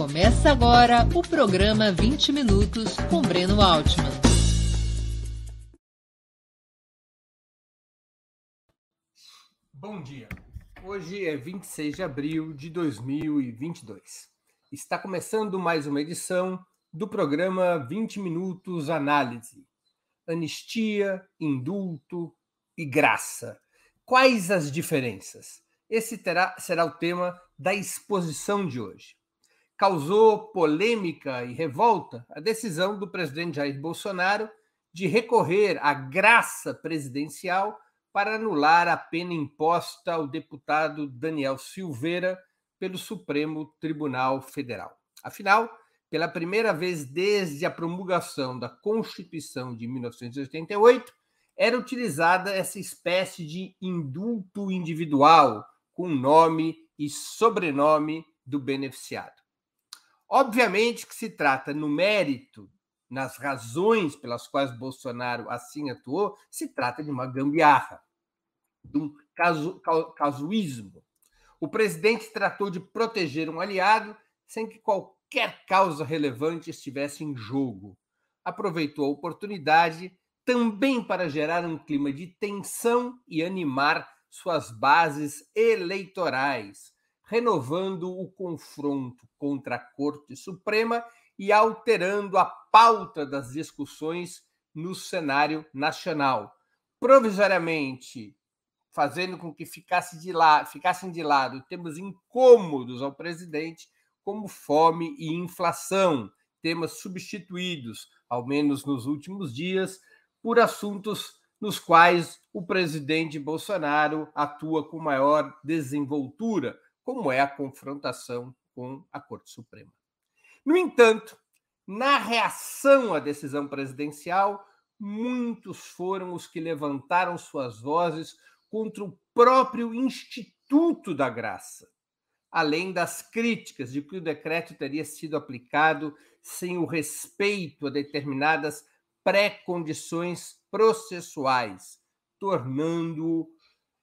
Começa agora o programa 20 Minutos com Breno Altman. Bom dia. Hoje é 26 de abril de 2022. Está começando mais uma edição do programa 20 Minutos Análise. Anistia, indulto e graça. Quais as diferenças? Esse terá, será o tema da exposição de hoje. Causou polêmica e revolta a decisão do presidente Jair Bolsonaro de recorrer à graça presidencial para anular a pena imposta ao deputado Daniel Silveira pelo Supremo Tribunal Federal. Afinal, pela primeira vez desde a promulgação da Constituição de 1988, era utilizada essa espécie de indulto individual com nome e sobrenome do beneficiado. Obviamente que se trata, no mérito, nas razões pelas quais Bolsonaro assim atuou, se trata de uma gambiarra, de um casu, casuísmo. O presidente tratou de proteger um aliado sem que qualquer causa relevante estivesse em jogo. Aproveitou a oportunidade também para gerar um clima de tensão e animar suas bases eleitorais, renovando o confronto contra a Corte Suprema e alterando a pauta das discussões no cenário nacional, provisoriamente fazendo com que ficasse de la ficassem de lado temas incômodos ao presidente, como fome e inflação, temas substituídos, ao menos nos últimos dias, por assuntos nos quais o presidente Bolsonaro atua com maior desenvoltura, como é a confrontação com a Corte Suprema. No entanto, na reação à decisão presidencial, muitos foram os que levantaram suas vozes contra o próprio Instituto da Graça, além das críticas de que o decreto teria sido aplicado sem o respeito a determinadas pré-condições processuais, tornando-o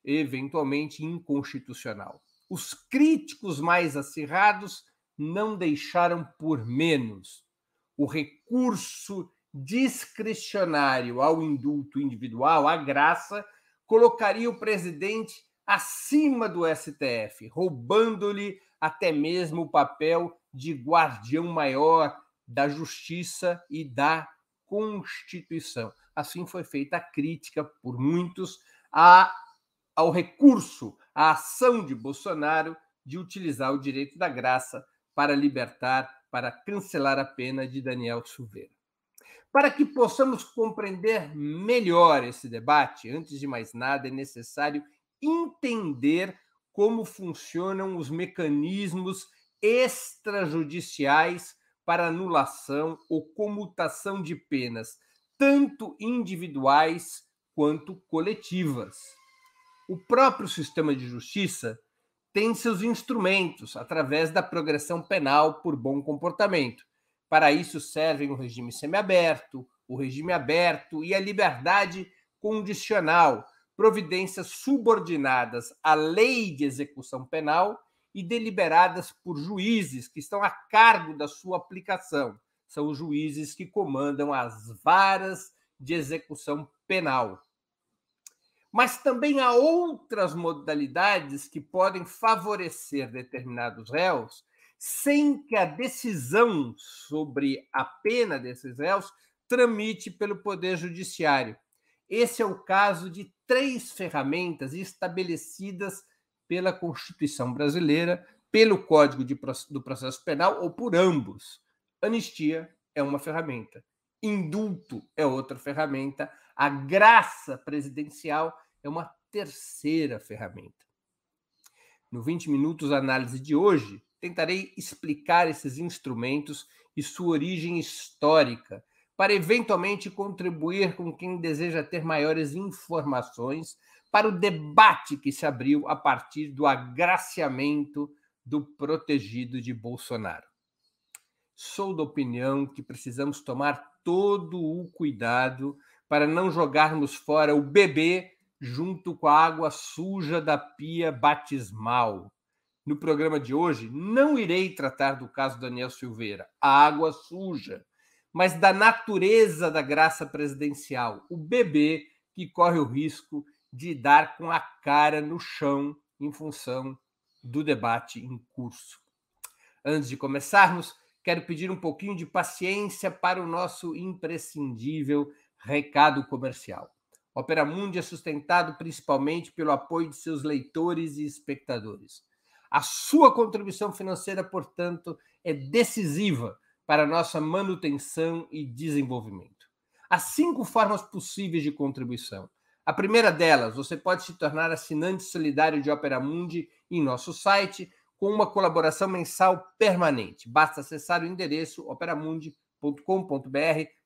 eventualmente inconstitucional. Os críticos mais acirrados não deixaram por menos o recurso discricionário ao indulto individual, à graça, colocaria o presidente acima do STF, roubando-lhe até mesmo o papel de guardião maior da justiça e da Constituição. Assim foi feita a crítica por muitos a, ao recurso, à ação de Bolsonaro de utilizar o direito da graça para libertar, para cancelar a pena de Daniel Silveira. Para que possamos compreender melhor esse debate, antes de mais nada, é necessário entender como funcionam os mecanismos extrajudiciais para anulação ou comutação de penas, tanto individuais quanto coletivas. O próprio sistema de justiça tem seus instrumentos através da progressão penal por bom comportamento. Para isso servem o regime semiaberto, o regime aberto e a liberdade condicional, providências subordinadas à lei de execução penal e deliberadas por juízes que estão a cargo da sua aplicação. São os juízes que comandam as varas de execução penal. Mas também há outras modalidades que podem favorecer determinados réus sem que a decisão sobre a pena desses réus tramite pelo Poder Judiciário. Esse é o caso de três ferramentas estabelecidas pela Constituição brasileira, pelo Código de, do Processo Penal ou por ambos. Anistia é uma ferramenta, indulto é outra ferramenta, a graça presidencial é uma terceira ferramenta. No 20 minutos análise de hoje, tentarei explicar esses instrumentos e sua origem histórica, para eventualmente contribuir com quem deseja ter maiores informações para o debate que se abriu a partir do agraciamento do protegido de Bolsonaro. Sou da opinião que precisamos tomar todo o cuidado para não jogarmos fora o bebê junto com a água suja da pia batismal. No programa de hoje, não irei tratar do caso Daniel Silveira, a água suja, mas da natureza da graça presidencial, o bebê que corre o risco de dar com a cara no chão em função do debate em curso. Antes de começarmos, quero pedir um pouquinho de paciência para o nosso imprescindível recado comercial. Opera Mundi é sustentado principalmente pelo apoio de seus leitores e espectadores. A sua contribuição financeira, portanto, é decisiva para nossa manutenção e desenvolvimento. Há cinco formas possíveis de contribuição. A primeira delas, você pode se tornar assinante solidário de Opera Mundi em nosso site com uma colaboração mensal permanente. Basta acessar o endereço operamundi.com.br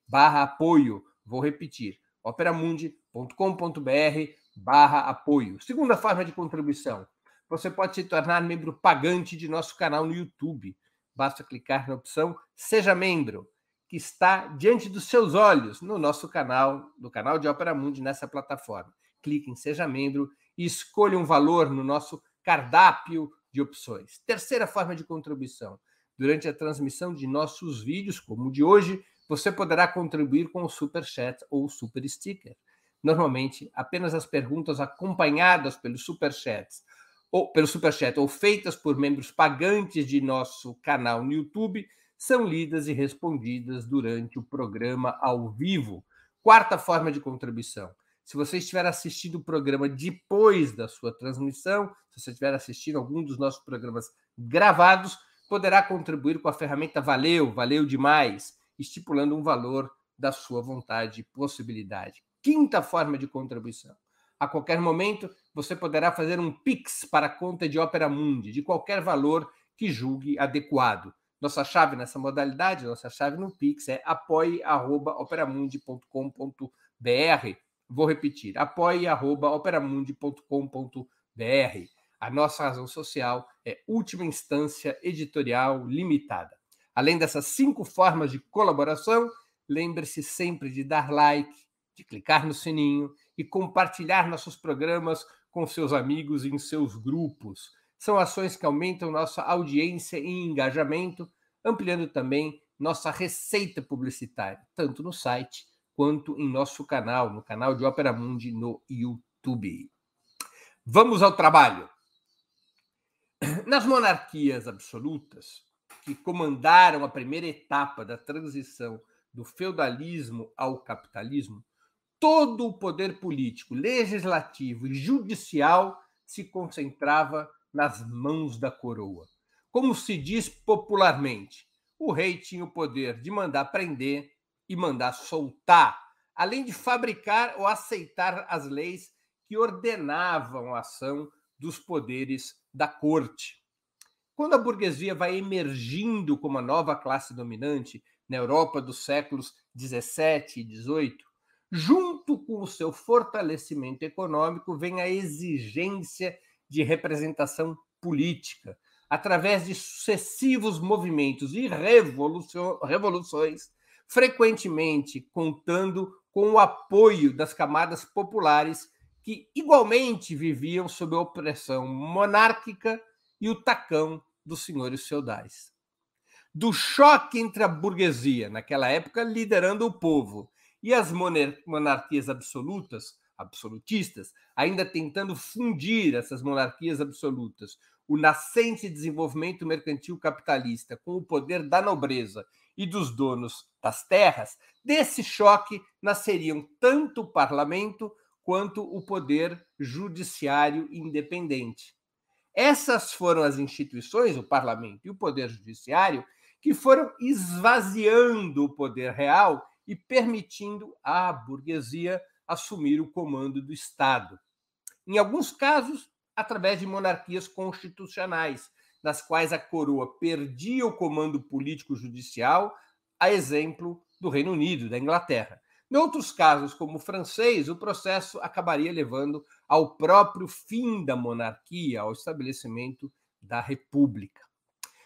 barra apoio. Vou repetir, operamundi.com.br barra apoio. Segunda forma de contribuição, você pode se tornar membro pagante de nosso canal no YouTube. Basta clicar na opção Seja Membro, que está diante dos seus olhos no nosso canal, no canal de Opera Mundi, nessa plataforma. Clique em Seja Membro e escolha um valor no nosso cardápio de opções. Terceira forma de contribuição. Durante a transmissão de nossos vídeos, como o de hoje, você poderá contribuir com o Super Chat ou o Super Sticker. Normalmente, apenas as perguntas acompanhadas pelos Super Chats ou pelo Superchat ou feitas por membros pagantes de nosso canal no YouTube são lidas e respondidas durante o programa ao vivo. Quarta forma de contribuição. Se você estiver assistindo o programa depois da sua transmissão, se você estiver assistindo algum dos nossos programas gravados, poderá contribuir com a ferramenta Valeu, valeu demais, estipulando um valor da sua vontade e possibilidade. Quinta forma de contribuição. A qualquer momento, você poderá fazer um Pix para a conta de Opera Mundi, de qualquer valor que julgue adequado. Nossa chave nessa modalidade, nossa chave no Pix é apoie.operamundi.com.br. Vou repetir, apoie.operamundi.com.br. A nossa razão social é última instância editorial limitada. Além dessas cinco formas de colaboração, lembre-se sempre de dar like, de clicar no sininho e compartilhar nossos programas com seus amigos em seus grupos. São ações que aumentam nossa audiência e engajamento, ampliando também nossa receita publicitária, tanto no site quanto em nosso canal, no canal de Opera Mundi no YouTube. Vamos ao trabalho. Nas monarquias absolutas, que comandaram a primeira etapa da transição do feudalismo ao capitalismo, todo o poder político, legislativo e judicial se concentrava nas mãos da coroa. Como se diz popularmente, o rei tinha o poder de mandar prender e mandar soltar, além de fabricar ou aceitar as leis que ordenavam a ação dos poderes da corte. Quando a burguesia vai emergindo como a nova classe dominante na Europa dos séculos 17 e 18, junto com o seu fortalecimento econômico, vem a exigência de representação política, através de sucessivos movimentos e revoluções, frequentemente contando com o apoio das camadas populares que igualmente viviam sob a opressão monárquica e o tacão dos senhores feudais. Do choque entre a burguesia, naquela época liderando o povo, e as monarquias absolutas, absolutistas, ainda tentando fundir essas monarquias absolutas, o nascente desenvolvimento mercantil capitalista com o poder da nobreza e dos donos das terras, desse choque nasceriam tanto o parlamento quanto o poder judiciário independente. Essas foram as instituições, o parlamento e o poder judiciário, que foram esvaziando o poder real e permitindo à burguesia assumir o comando do Estado. Em alguns casos, através de monarquias constitucionais, nas quais a coroa perdia o comando político-judicial, a exemplo do Reino Unido, da Inglaterra. Em outros casos, como o francês, o processo acabaria levando ao próprio fim da monarquia, ao estabelecimento da república.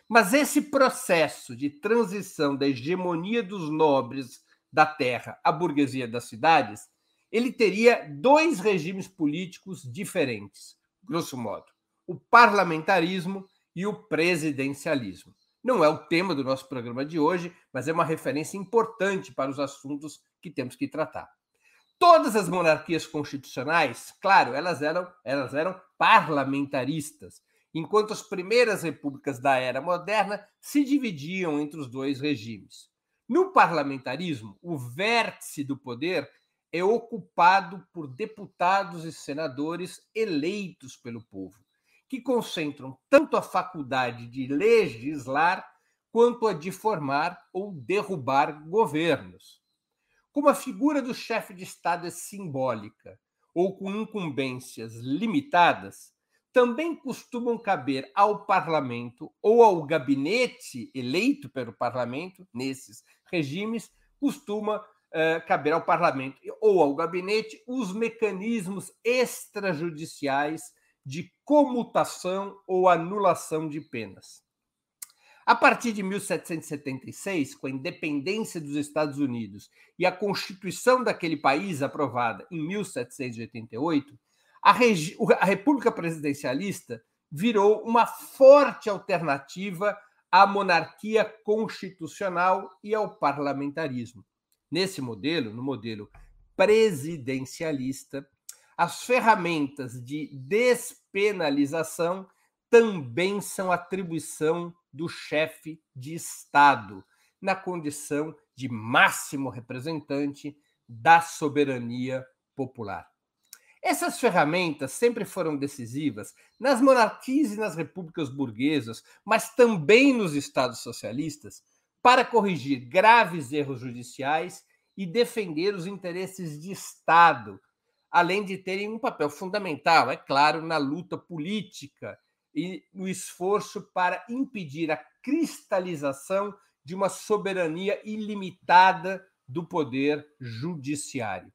Mas esse processo de transição da hegemonia dos nobres da terra à burguesia das cidades, ele teria dois regimes políticos diferentes, grosso modo: o parlamentarismo e o presidencialismo. Não é o tema do nosso programa de hoje, mas é uma referência importante para os assuntos que temos que tratar. Todas as monarquias constitucionais, claro, elas eram, elas eram parlamentaristas, enquanto as primeiras repúblicas da era moderna se dividiam entre os dois regimes. No parlamentarismo, o vértice do poder é ocupado por deputados e senadores eleitos pelo povo, que concentram tanto a faculdade de legislar quanto a de formar ou derrubar governos. Como a figura do chefe de Estado é simbólica ou com incumbências limitadas, também costumam caber ao parlamento ou ao gabinete eleito pelo parlamento, nesses regimes, costuma uh, caber ao parlamento ou ao gabinete os mecanismos extrajudiciais de comutação ou anulação de penas. A partir de 1776, com a independência dos Estados Unidos e a Constituição daquele país aprovada em 1788, a, a República Presidencialista virou uma forte alternativa à monarquia constitucional e ao parlamentarismo. Nesse modelo, no modelo presidencialista, as ferramentas de despenalização também são atribuição do chefe de Estado, na condição de máximo representante da soberania popular. Essas ferramentas sempre foram decisivas nas monarquias e nas repúblicas burguesas, mas também nos estados socialistas, para corrigir graves erros judiciais e defender os interesses de Estado, além de terem um papel fundamental, é claro, na luta política e no esforço para impedir a cristalização de uma soberania ilimitada do poder judiciário.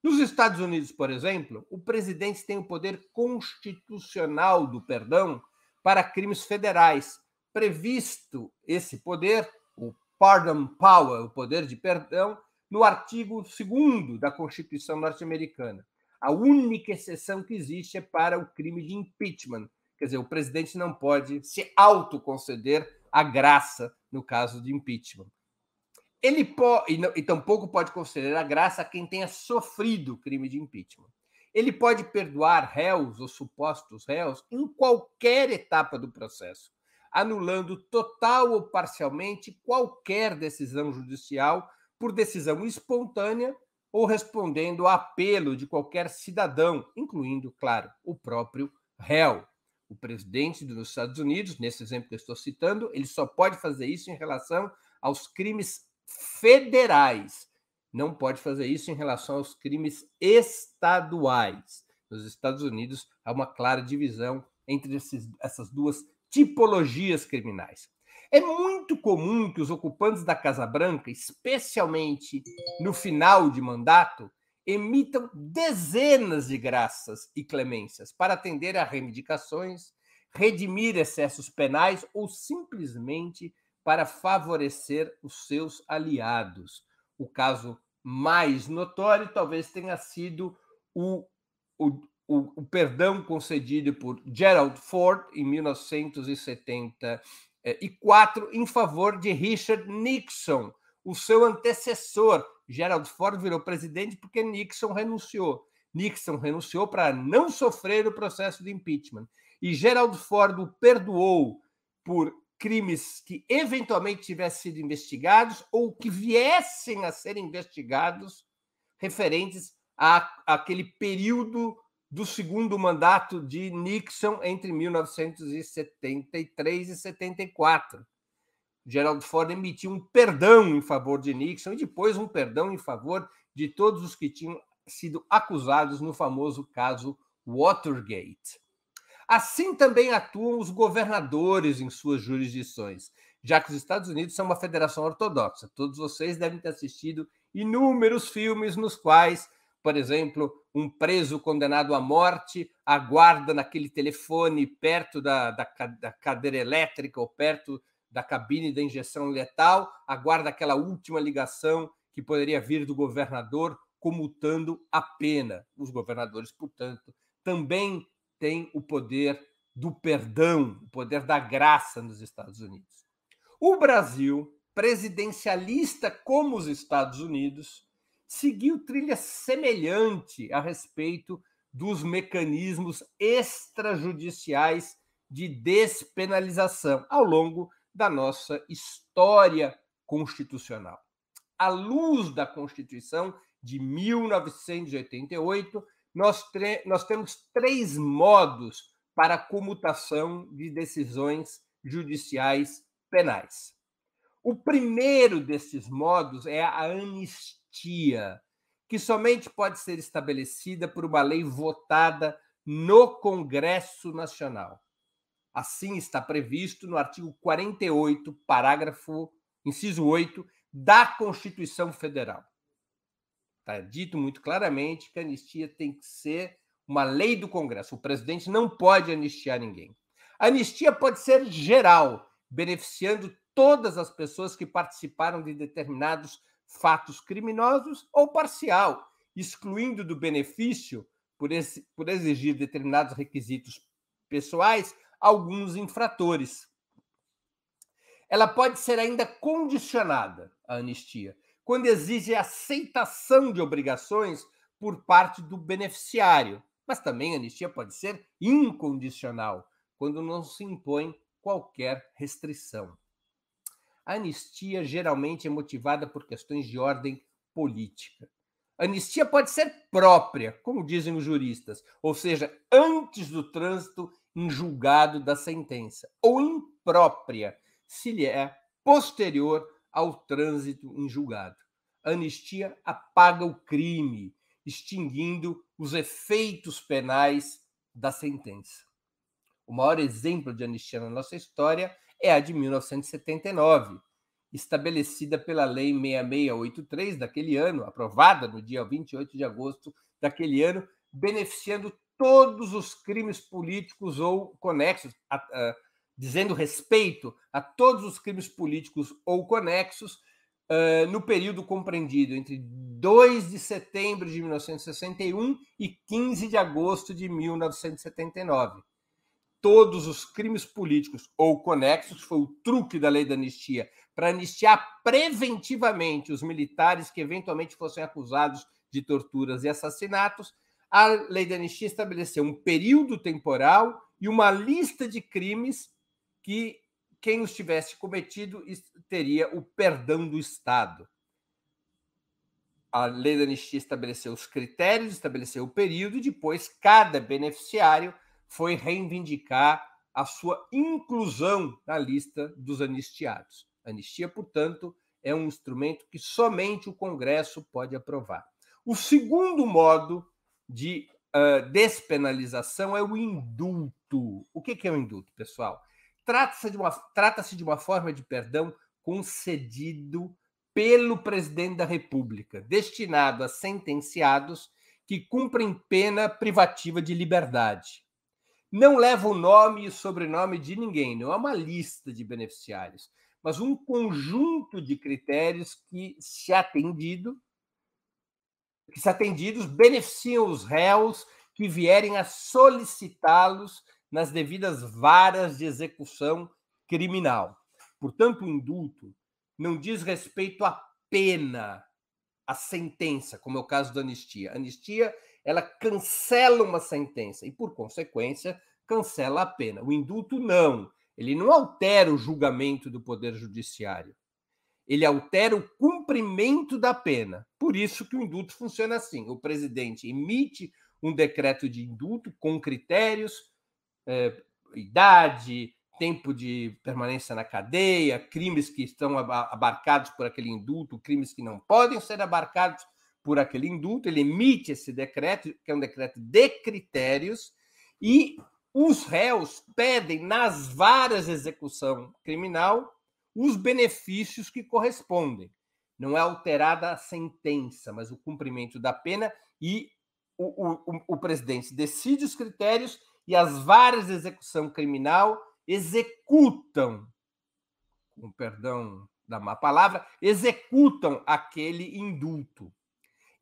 Nos Estados Unidos, por exemplo, o presidente tem o poder constitucional do perdão para crimes federais. Previsto esse poder, o pardon power, o poder de perdão, no artigo 2 da Constituição norte-americana. A única exceção que existe é para o crime de impeachment. Quer dizer, o presidente não pode se autoconceder a graça no caso de impeachment. Ele pode, e, e tampouco pode conceder a graça a quem tenha sofrido crime de impeachment. Ele pode perdoar réus ou supostos réus em qualquer etapa do processo, anulando total ou parcialmente qualquer decisão judicial por decisão espontânea ou respondendo a apelo de qualquer cidadão, incluindo, claro, o próprio réu. O presidente dos Estados Unidos, nesse exemplo que eu estou citando, ele só pode fazer isso em relação aos crimes federais. Não pode fazer isso em relação aos crimes estaduais. Nos Estados Unidos, há uma clara divisão entre esses, essas duas tipologias criminais. É muito comum que os ocupantes da Casa Branca, especialmente no final de mandato, emitam dezenas de graças e clemências para atender a reivindicações, redimir excessos penais ou simplesmente para favorecer os seus aliados. O caso mais notório talvez tenha sido o, o, o, o perdão concedido por Gerald Ford em 1974 em favor de Richard Nixon, o seu antecessor. Gerald Ford virou presidente porque Nixon renunciou. Nixon renunciou para não sofrer o processo de impeachment. E Gerald Ford o perdoou por crimes que eventualmente tivessem sido investigados ou que viessem a ser investigados referentes àquele período do segundo mandato de Nixon entre 1973 e 74. Gerald Ford emitiu um perdão em favor de Nixon e depois um perdão em favor de todos os que tinham sido acusados no famoso caso Watergate. Assim também atuam os governadores em suas jurisdições, já que os Estados Unidos são uma federação ortodoxa. Todos vocês devem ter assistido inúmeros filmes nos quais, por exemplo, um preso condenado à morte aguarda naquele telefone perto da, da, da cadeira elétrica ou perto da cabine da injeção letal, aguarda aquela última ligação que poderia vir do governador comutando a pena. Os governadores, portanto, também tem o poder do perdão, o poder da graça nos Estados Unidos. O Brasil, presidencialista como os Estados Unidos, seguiu trilha semelhante a respeito dos mecanismos extrajudiciais de despenalização ao longo da nossa história constitucional. À luz da Constituição de 1988, nós, nós temos três modos para a comutação de decisões judiciais penais. O primeiro desses modos é a anistia, que somente pode ser estabelecida por uma lei votada no Congresso Nacional. Assim está previsto no artigo 48, parágrafo, inciso 8, da Constituição Federal. Está dito muito claramente que a anistia tem que ser uma lei do Congresso. O presidente não pode anistiar ninguém. A anistia pode ser geral, beneficiando todas as pessoas que participaram de determinados fatos criminosos, ou parcial, excluindo do benefício, por, por exigir determinados requisitos pessoais, alguns infratores. Ela pode ser ainda condicionada, a anistia, quando exige aceitação de obrigações por parte do beneficiário. Mas também a anistia pode ser incondicional, quando não se impõe qualquer restrição. Anistia geralmente é motivada por questões de ordem política. Anistia pode ser própria, como dizem os juristas, ou seja, antes do trânsito em julgado da sentença, ou imprópria, se lhe é posterior ao trânsito em julgado. Anistia apaga o crime, extinguindo os efeitos penais da sentença. O maior exemplo de anistia na nossa história é a de 1979, estabelecida pela Lei 6683 daquele ano, aprovada no dia 28 de agosto daquele ano, beneficiando todos os crimes políticos ou conexos, a, a, dizendo respeito a todos os crimes políticos ou conexos uh, no período compreendido entre 2 de setembro de 1961 e 15 de agosto de 1979. Todos os crimes políticos ou conexos foi o truque da lei da anistia para anistiar preventivamente os militares que eventualmente fossem acusados de torturas e assassinatos a lei da anistia estabeleceu um período temporal e uma lista de crimes que quem os tivesse cometido teria o perdão do Estado. A lei da anistia estabeleceu os critérios, estabeleceu o período e depois cada beneficiário foi reivindicar a sua inclusão na lista dos anistiados. Anistia, portanto, é um instrumento que somente o Congresso pode aprovar. O segundo modo de uh, despenalização é o indulto. O que, que é o indulto, pessoal? Trata-se de, uma, trata de uma forma de perdão concedido pelo presidente da República, destinado a sentenciados que cumprem pena privativa de liberdade. Não leva o nome e sobrenome de ninguém, não é uma lista de beneficiários, mas um conjunto de critérios que, se atendido, que, se atendidos, beneficiam os réus que vierem a solicitá-los nas devidas varas de execução criminal. Portanto, o indulto não diz respeito à pena, à sentença, como é o caso da anistia. A anistia, ela cancela uma sentença e, por consequência, cancela a pena. O indulto não. Ele não altera o julgamento do poder judiciário ele altera o cumprimento da pena. Por isso que o indulto funciona assim: o presidente emite um decreto de indulto com critérios, é, idade, tempo de permanência na cadeia, crimes que estão abarcados por aquele indulto, crimes que não podem ser abarcados por aquele indulto. Ele emite esse decreto, que é um decreto de critérios, e os réus pedem nas varas de execução criminal os benefícios que correspondem. Não é alterada a sentença, mas o cumprimento da pena e o, o, o presidente decide os critérios e as varas de execução criminal executam, com perdão da má palavra, executam aquele indulto.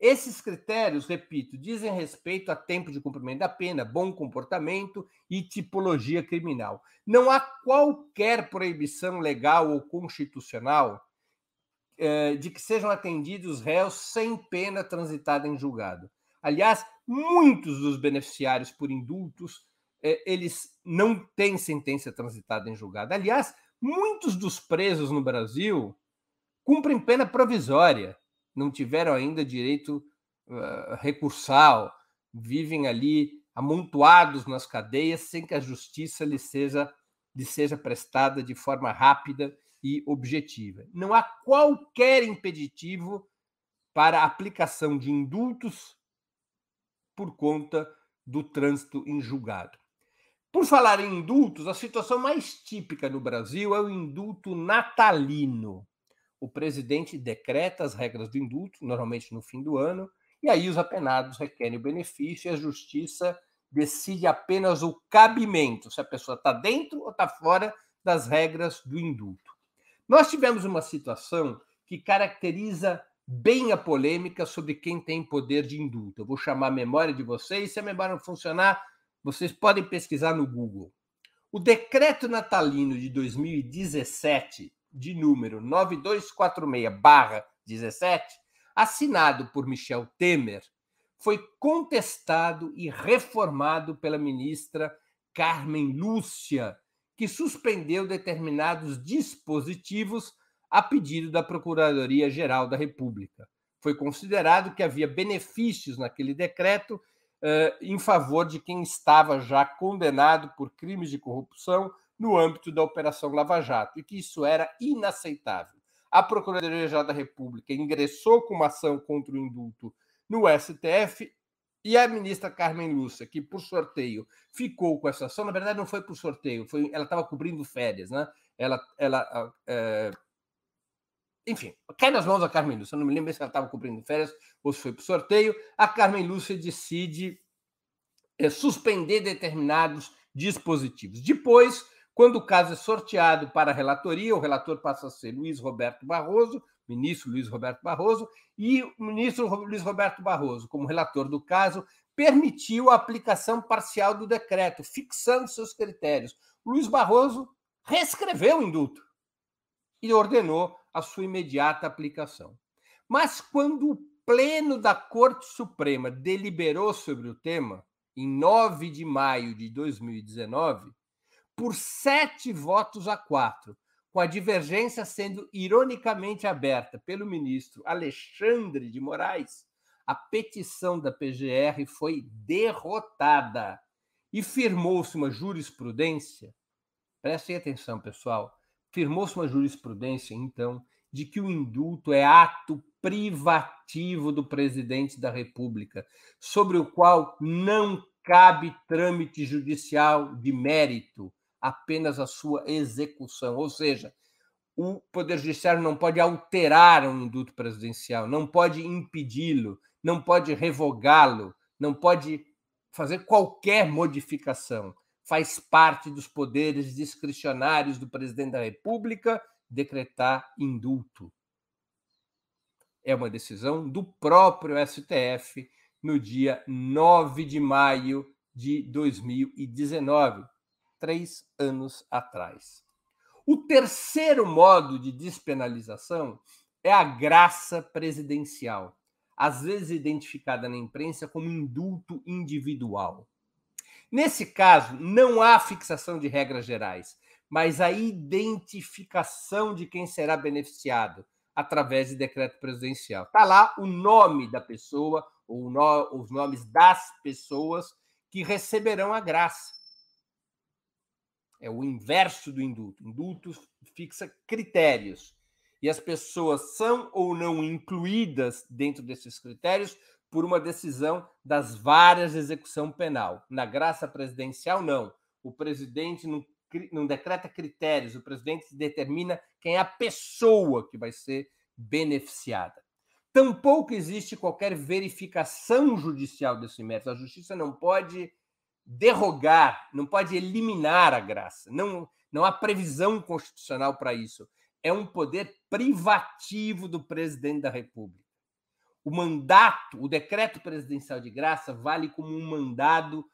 Esses critérios, repito, dizem respeito a tempo de cumprimento da pena, bom comportamento e tipologia criminal. Não há qualquer proibição legal ou constitucional eh, de que sejam atendidos réus sem pena transitada em julgado. Aliás, muitos dos beneficiários por indultos, eh, eles não têm sentença transitada em julgado. Aliás, muitos dos presos no Brasil cumprem pena provisória não tiveram ainda direito uh, recursal, vivem ali amontoados nas cadeias sem que a justiça lhes seja, lhes seja prestada de forma rápida e objetiva. Não há qualquer impeditivo para a aplicação de indultos por conta do trânsito em julgado. Por falar em indultos, a situação mais típica no Brasil é o indulto natalino o presidente decreta as regras do indulto, normalmente no fim do ano, e aí os apenados requerem o benefício e a justiça decide apenas o cabimento, se a pessoa está dentro ou está fora das regras do indulto. Nós tivemos uma situação que caracteriza bem a polêmica sobre quem tem poder de indulto. Eu vou chamar a memória de vocês, se a memória não funcionar, vocês podem pesquisar no Google. O decreto natalino de 2017 de número 9246-17, assinado por Michel Temer, foi contestado e reformado pela ministra Carmen Lúcia, que suspendeu determinados dispositivos a pedido da Procuradoria-Geral da República. Foi considerado que havia benefícios naquele decreto uh, em favor de quem estava já condenado por crimes de corrupção no âmbito da Operação Lava Jato, e que isso era inaceitável. A Procuradoria-Geral da República ingressou com uma ação contra o indulto no STF e a ministra Carmen Lúcia, que por sorteio ficou com essa ação, na verdade não foi por sorteio, foi, ela estava cobrindo férias, né? Ela, ela é... enfim, cai nas mãos da Carmen Lúcia, não me lembro se ela estava cobrindo férias ou se foi por sorteio. A Carmen Lúcia decide é, suspender determinados dispositivos. Depois, quando o caso é sorteado para a relatoria, o relator passa a ser Luiz Roberto Barroso, ministro Luiz Roberto Barroso, e o ministro Luiz Roberto Barroso, como relator do caso, permitiu a aplicação parcial do decreto, fixando seus critérios. Luiz Barroso reescreveu o indulto e ordenou a sua imediata aplicação. Mas quando o Pleno da Corte Suprema deliberou sobre o tema, em 9 de maio de 2019, por sete votos a quatro, com a divergência sendo ironicamente aberta pelo ministro Alexandre de Moraes, a petição da PGR foi derrotada e firmou-se uma jurisprudência. Prestem atenção, pessoal. Firmou-se uma jurisprudência, então, de que o indulto é ato privativo do presidente da República, sobre o qual não cabe trâmite judicial de mérito, apenas a sua execução. Ou seja, o Poder Judiciário não pode alterar um indulto presidencial, não pode impedi-lo, não pode revogá-lo, não pode fazer qualquer modificação. Faz parte dos poderes discricionários do presidente da República decretar indulto. É uma decisão do próprio STF no dia 9 de maio de 2019 três anos atrás. O terceiro modo de despenalização é a graça presidencial, às vezes identificada na imprensa como indulto individual. Nesse caso, não há fixação de regras gerais, mas a identificação de quem será beneficiado através de decreto presidencial. Está lá o nome da pessoa, ou no, os nomes das pessoas que receberão a graça é o inverso do indulto. Indulto fixa critérios e as pessoas são ou não incluídas dentro desses critérios por uma decisão das várias de execução penal. Na graça presidencial, não. O presidente não, não decreta critérios, o presidente determina quem é a pessoa que vai ser beneficiada. Tampouco existe qualquer verificação judicial desse método. A justiça não pode derrogar, não pode eliminar a graça. Não, não há previsão constitucional para isso. É um poder privativo do presidente da República. o mandato, o decreto presidencial de graça vale como um mandado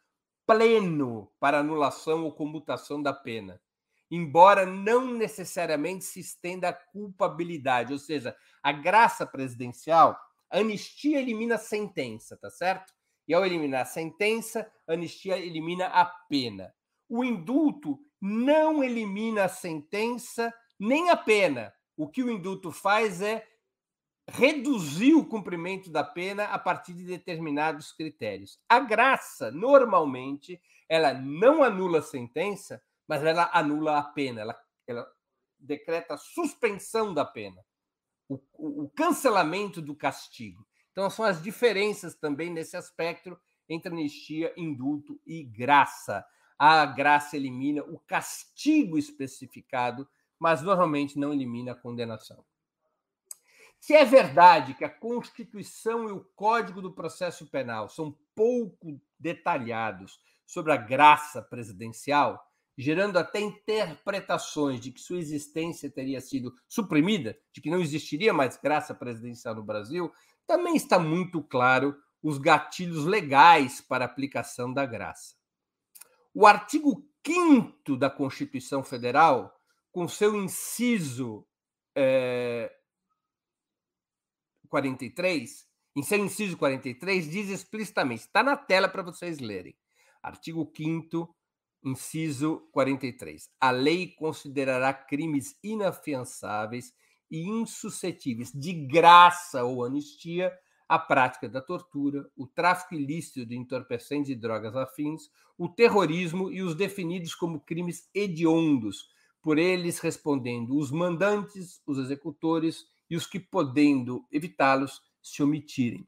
pleno para anulação ou comutação da pena, embora não necessariamente se estenda a culpabilidade, ou seja, a graça presidencial, a anistia elimina a sentença, tá certo? E ao eliminar a sentença, a anistia elimina a pena. O indulto não elimina a sentença nem a pena. O que o indulto faz é reduzir o cumprimento da pena a partir de determinados critérios. A graça, normalmente, ela não anula a sentença, mas ela anula a pena, ela, ela decreta a suspensão da pena, o, o, o cancelamento do castigo. Então, são as diferenças também nesse aspecto entre anistia, indulto e graça. A graça elimina o castigo especificado, mas normalmente não elimina a condenação. Se é verdade que a Constituição e o Código do Processo Penal são pouco detalhados sobre a graça presidencial, gerando até interpretações de que sua existência teria sido suprimida, de que não existiria mais graça presidencial no Brasil, também está muito claro os gatilhos legais para aplicação da graça. O artigo 5 da Constituição Federal, com seu inciso é, 43, em seu inciso 43, diz explicitamente, está na tela para vocês lerem. Artigo 5 inciso 43. A lei considerará crimes inafiançáveis e insuscetíveis de graça ou anistia a prática da tortura, o tráfico ilícito de entorpecentes e drogas afins, o terrorismo e os definidos como crimes hediondos, por eles respondendo os mandantes, os executores e os que, podendo evitá-los, se omitirem.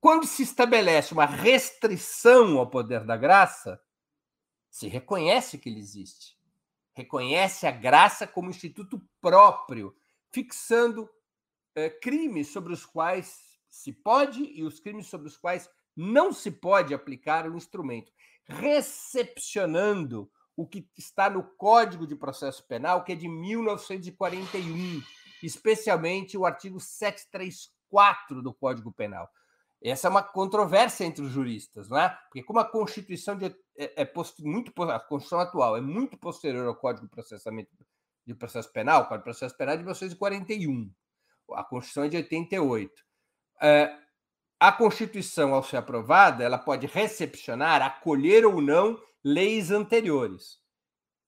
Quando se estabelece uma restrição ao poder da graça, se reconhece que ele existe. Reconhece a graça como instituto próprio, fixando é, crimes sobre os quais se pode e os crimes sobre os quais não se pode aplicar o instrumento, recepcionando o que está no Código de Processo Penal, que é de 1941 especialmente o artigo 734 do Código Penal. Essa é uma controvérsia entre os juristas, não é? Porque como a Constituição de, é, é muito a Constituição atual é muito posterior ao Código de Processamento de Processo Penal, o Código de Processo Penal é de 1941, a Constituição é de 88. É, a Constituição, ao ser aprovada, ela pode recepcionar, acolher ou não leis anteriores,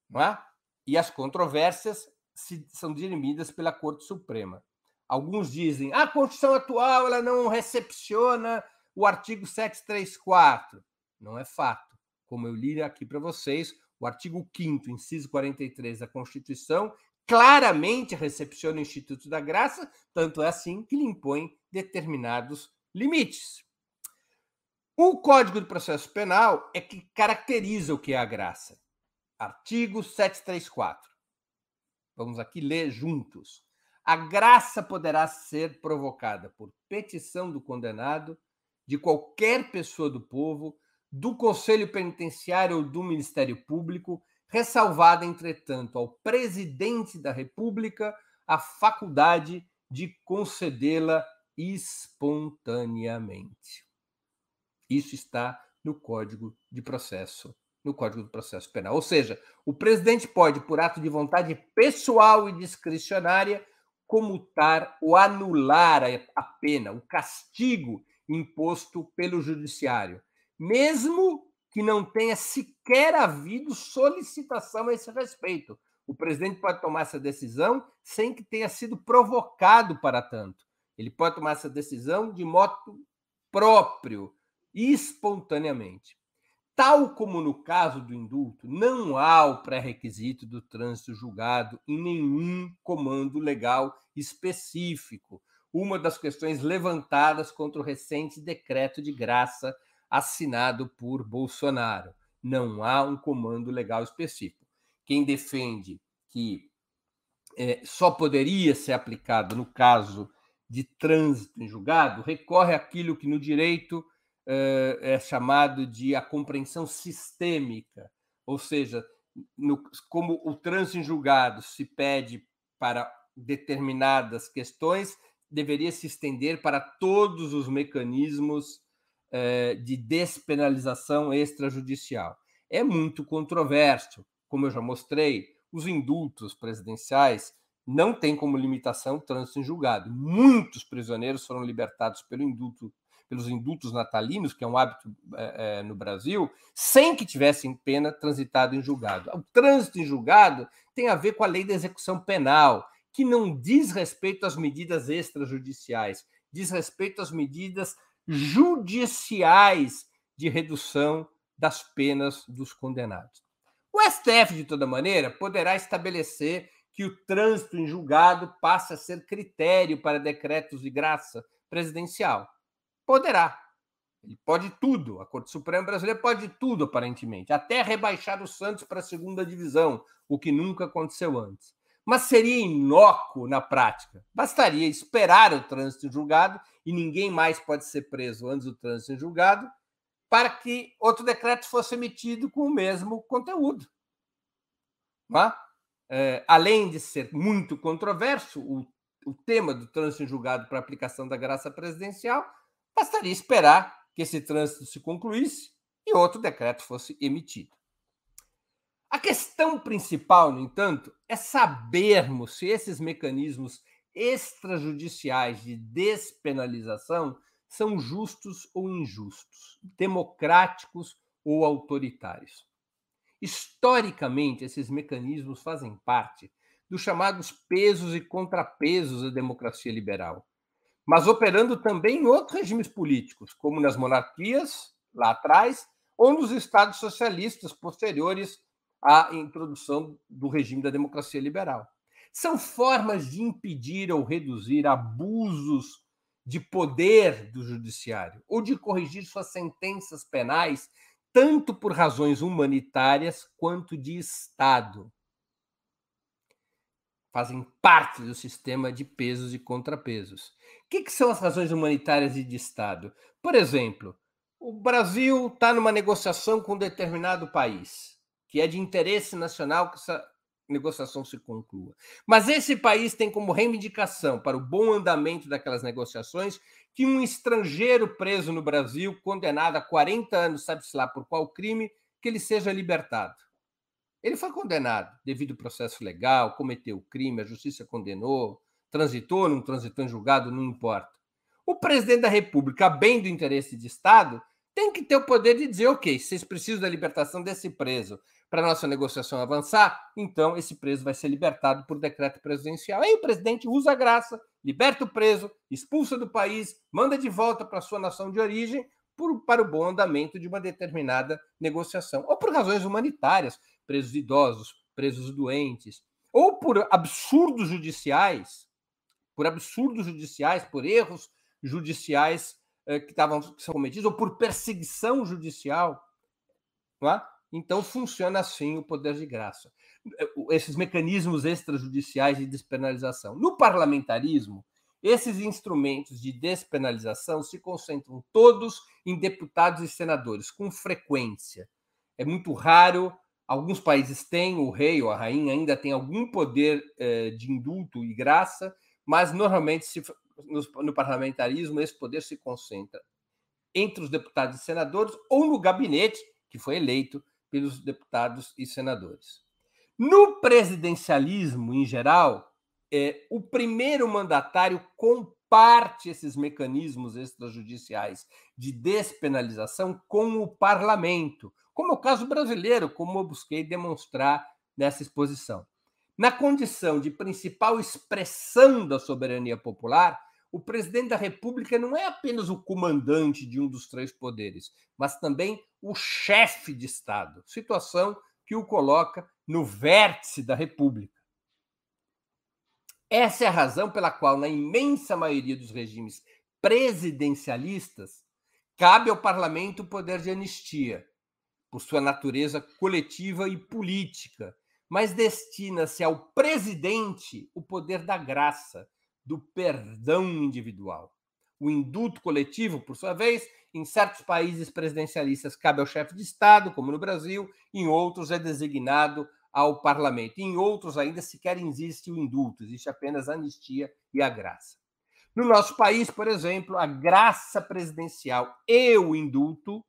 não é? E as controvérsias se, são dirimidas pela Corte Suprema. Alguns dizem a Constituição atual ela não recepciona o artigo 734. Não é fato. Como eu li aqui para vocês, o artigo 5 inciso 43 da Constituição claramente recepciona o Instituto da Graça, tanto é assim que lhe impõe determinados limites. O Código de Processo Penal é que caracteriza o que é a graça. Artigo 734. Vamos aqui ler juntos. A graça poderá ser provocada por petição do condenado, de qualquer pessoa do povo, do Conselho Penitenciário ou do Ministério Público, ressalvada, entretanto, ao presidente da República a faculdade de concedê-la espontaneamente. Isso está no Código de Processo no Código do Processo Penal. Ou seja, o presidente pode, por ato de vontade pessoal e discricionária, comutar ou anular a pena, o castigo imposto pelo judiciário, mesmo que não tenha sequer havido solicitação a esse respeito. O presidente pode tomar essa decisão sem que tenha sido provocado para tanto. Ele pode tomar essa decisão de modo próprio, espontaneamente. Tal como no caso do indulto, não há o pré-requisito do trânsito julgado em nenhum comando legal específico. Uma das questões levantadas contra o recente decreto de graça assinado por Bolsonaro. Não há um comando legal específico. Quem defende que é, só poderia ser aplicado no caso de trânsito em julgado recorre àquilo que no direito é chamado de a compreensão sistêmica, ou seja, no, como o trânsito em julgado se pede para determinadas questões, deveria se estender para todos os mecanismos eh, de despenalização extrajudicial. É muito controverso, como eu já mostrei, os indultos presidenciais não têm como limitação trânsito em julgado. Muitos prisioneiros foram libertados pelo indulto, pelos indultos natalinos, que é um hábito é, é, no Brasil, sem que tivessem pena transitado em julgado. O trânsito em julgado tem a ver com a lei da execução penal, que não diz respeito às medidas extrajudiciais, diz respeito às medidas judiciais de redução das penas dos condenados. O STF, de toda maneira, poderá estabelecer que o trânsito em julgado passe a ser critério para decretos de graça presidencial. Poderá. Ele pode tudo. A Corte Suprema Brasileira pode tudo, aparentemente, até rebaixar o Santos para a segunda divisão, o que nunca aconteceu antes. Mas seria inócuo na prática. Bastaria esperar o trânsito em julgado, e ninguém mais pode ser preso antes do trânsito em julgado, para que outro decreto fosse emitido com o mesmo conteúdo. É? É, além de ser muito controverso, o, o tema do trânsito em julgado para aplicação da graça presidencial, bastaria esperar que esse trânsito se concluísse e outro decreto fosse emitido. A questão principal, no entanto, é sabermos se esses mecanismos extrajudiciais de despenalização são justos ou injustos, democráticos ou autoritários. Historicamente, esses mecanismos fazem parte dos chamados pesos e contrapesos da democracia liberal, mas operando também em outros regimes políticos, como nas monarquias, lá atrás, ou nos estados socialistas posteriores à introdução do regime da democracia liberal. São formas de impedir ou reduzir abusos de poder do judiciário ou de corrigir suas sentenças penais, tanto por razões humanitárias quanto de Estado. Fazem parte do sistema de pesos e contrapesos. O que, que são as razões humanitárias e de Estado? Por exemplo, o Brasil está numa negociação com um determinado país, que é de interesse nacional que essa negociação se conclua. Mas esse país tem como reivindicação para o bom andamento daquelas negociações que um estrangeiro preso no Brasil, condenado a 40 anos, sabe-se lá por qual crime, que ele seja libertado. Ele foi condenado devido ao processo legal, cometeu o crime, a justiça condenou, transitou, não transitou em julgado, não importa. O presidente da República, bem do interesse de Estado, tem que ter o poder de dizer, ok, vocês precisam da libertação desse preso para nossa negociação avançar, então esse preso vai ser libertado por decreto presidencial. Aí o presidente usa a graça, liberta o preso, expulsa do país, manda de volta para sua nação de origem por, para o bom andamento de uma determinada negociação, ou por razões humanitárias, presos idosos, presos doentes, ou por absurdos judiciais, por absurdos judiciais, por erros judiciais eh, que, estavam, que são cometidos, ou por perseguição judicial. Não é? Então funciona assim o poder de graça. Eh, esses mecanismos extrajudiciais de despenalização. No parlamentarismo, esses instrumentos de despenalização se concentram todos em deputados e senadores, com frequência. É muito raro, alguns países têm, o rei ou a rainha ainda tem algum poder eh, de indulto e graça, mas normalmente se, no, no parlamentarismo esse poder se concentra entre os deputados e senadores ou no gabinete que foi eleito pelos deputados e senadores. No presidencialismo, em geral, é, o primeiro mandatário comparte esses mecanismos extrajudiciais de despenalização com o parlamento, como é o caso brasileiro, como eu busquei demonstrar nessa exposição. Na condição de principal expressão da soberania popular, o presidente da República não é apenas o comandante de um dos três poderes, mas também o chefe de Estado, situação que o coloca no vértice da República. Essa é a razão pela qual, na imensa maioria dos regimes presidencialistas, cabe ao parlamento o poder de anistia, por sua natureza coletiva e política, mas destina-se ao presidente o poder da graça, do perdão individual. O indulto coletivo, por sua vez, em certos países presidencialistas cabe ao chefe de Estado, como no Brasil, em outros é designado ao parlamento. Em outros ainda sequer existe o indulto, existe apenas a anistia e a graça. No nosso país, por exemplo, a graça presidencial e o indulto,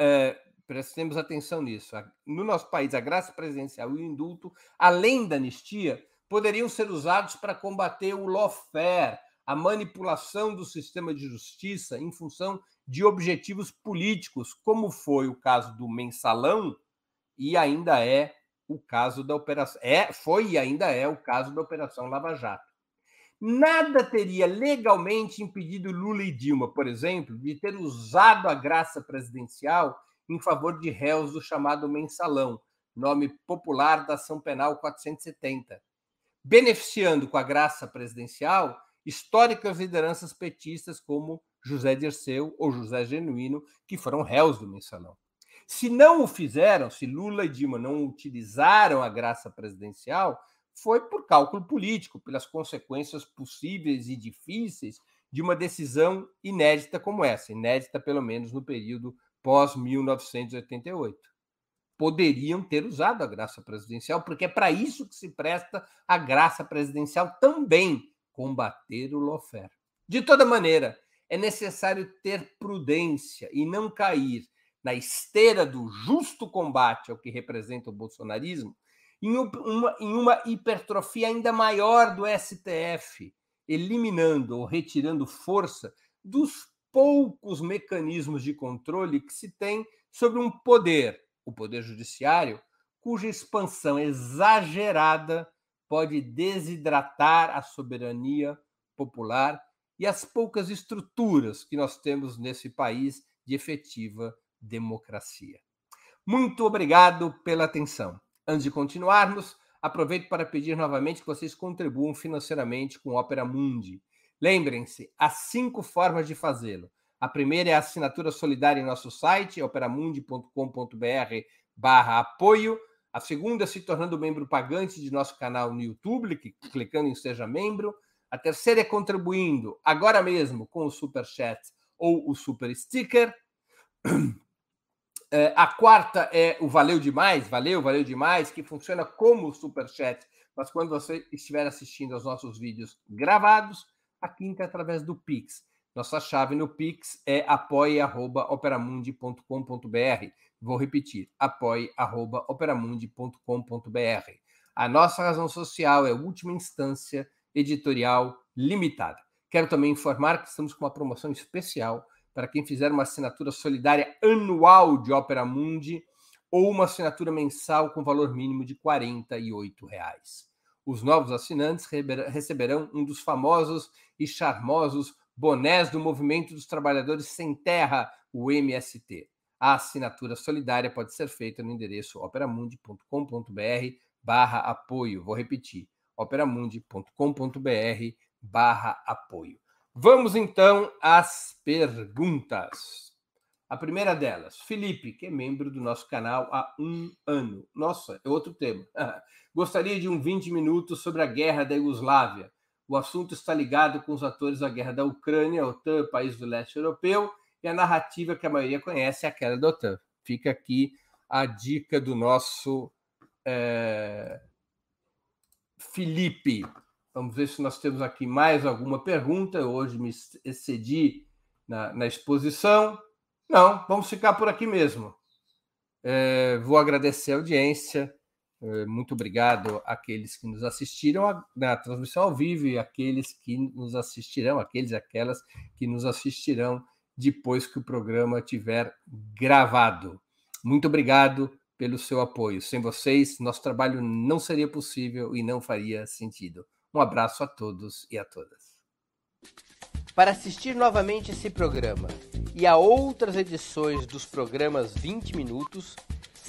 é, prestemos atenção nisso, no nosso país, a graça presidencial e o indulto, além da anistia, poderiam ser usados para combater o lawfare, a manipulação do sistema de justiça em função de objetivos políticos, como foi o caso do mensalão e ainda é o caso da operação é foi e ainda é o caso da operação Lava Jato. Nada teria legalmente impedido Lula e Dilma, por exemplo, de ter usado a graça presidencial em favor de réus do chamado mensalão, nome popular da ação penal 470, beneficiando com a graça presidencial históricas lideranças petistas como José Dirceu ou José Genuíno, que foram réus do mensalão. Se não o fizeram, se Lula e Dilma não utilizaram a graça presidencial, foi por cálculo político, pelas consequências possíveis e difíceis de uma decisão inédita como essa, inédita pelo menos no período pós-1988. Poderiam ter usado a graça presidencial, porque é para isso que se presta a graça presidencial também combater o lawfare. De toda maneira, é necessário ter prudência e não cair na esteira do justo combate ao que representa o bolsonarismo em uma, em uma hipertrofia ainda maior do STF, eliminando ou retirando força dos poucos mecanismos de controle que se tem sobre um poder, o poder judiciário, cuja expansão exagerada pode desidratar a soberania popular e as poucas estruturas que nós temos nesse país de efetiva democracia. Muito obrigado pela atenção. Antes de continuarmos, aproveito para pedir novamente que vocês contribuam financeiramente com Opera Mundi. Lembrem-se, há cinco formas de fazê-lo. A primeira é a assinatura solidária em nosso site, operamundi.com.br barra apoio. A segunda, se tornando membro pagante de nosso canal no YouTube, clicando em Seja Membro. A terceira é contribuindo agora mesmo com o Super Chat ou o Super Sticker. É, a quarta é o Valeu Demais, valeu, valeu demais, que funciona como o Super Chat, mas quando você estiver assistindo aos nossos vídeos gravados, a quinta é através do Pix. Nossa chave no Pix é apoie.operamundi.com.br. Vou repetir, apoie.operamundi.com.br. A nossa razão social é última instância editorial limitada. Quero também informar que estamos com uma promoção especial para quem fizer uma assinatura solidária anual de Opera Mundi ou uma assinatura mensal com valor mínimo de 48 reais. Os novos assinantes receberão um dos famosos e charmosos bonés do Movimento dos Trabalhadores Sem Terra, o MST. A assinatura solidária pode ser feita no endereço operamundi.com.br barra apoio. Vou repetir, operamundi.com.br barra apoio. Vamos então às perguntas. A primeira delas, Felipe, que é membro do nosso canal há um ano. Nossa, é outro tema. Gostaria de um 20 minutos sobre a guerra da Iugoslávia. O assunto está ligado com os atores da guerra da Ucrânia, OTAN, país do leste europeu, e a narrativa que a maioria conhece é aquela da OTAN. Fica aqui a dica do nosso é... Felipe. Vamos ver se nós temos aqui mais alguma pergunta. Hoje me excedi na, na exposição. Não, vamos ficar por aqui mesmo. É, vou agradecer a audiência. É, muito obrigado àqueles que nos assistiram na transmissão ao vivo e àqueles que nos assistirão, aqueles e aquelas que nos assistirão depois que o programa tiver gravado. Muito obrigado pelo seu apoio. Sem vocês, nosso trabalho não seria possível e não faria sentido. Um abraço a todos e a todas. Para assistir novamente esse programa e a outras edições dos programas 20 Minutos,